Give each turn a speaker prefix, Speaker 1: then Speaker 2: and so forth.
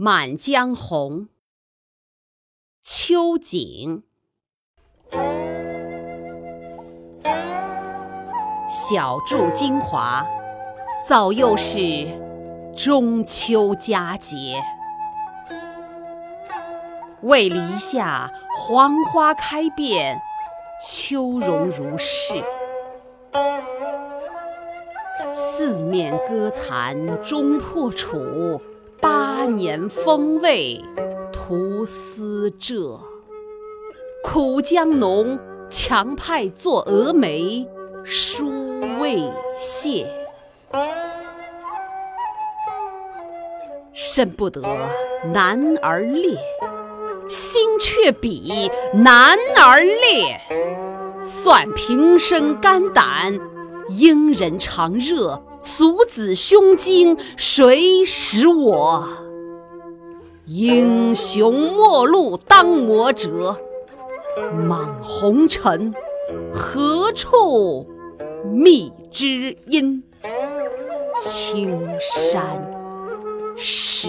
Speaker 1: 满江红·秋景。小注精华，早又是中秋佳节。为篱下黄花开遍，秋容如是。四面歌残终破楚。八年风味徒思浙，苦将浓，强派作蛾眉，殊未谢。深不得男儿烈，心却比男儿烈。算平生肝胆，英人常热。俗子胸襟，谁识我？英雄末路当磨折，莽红尘，何处觅知音？青山。是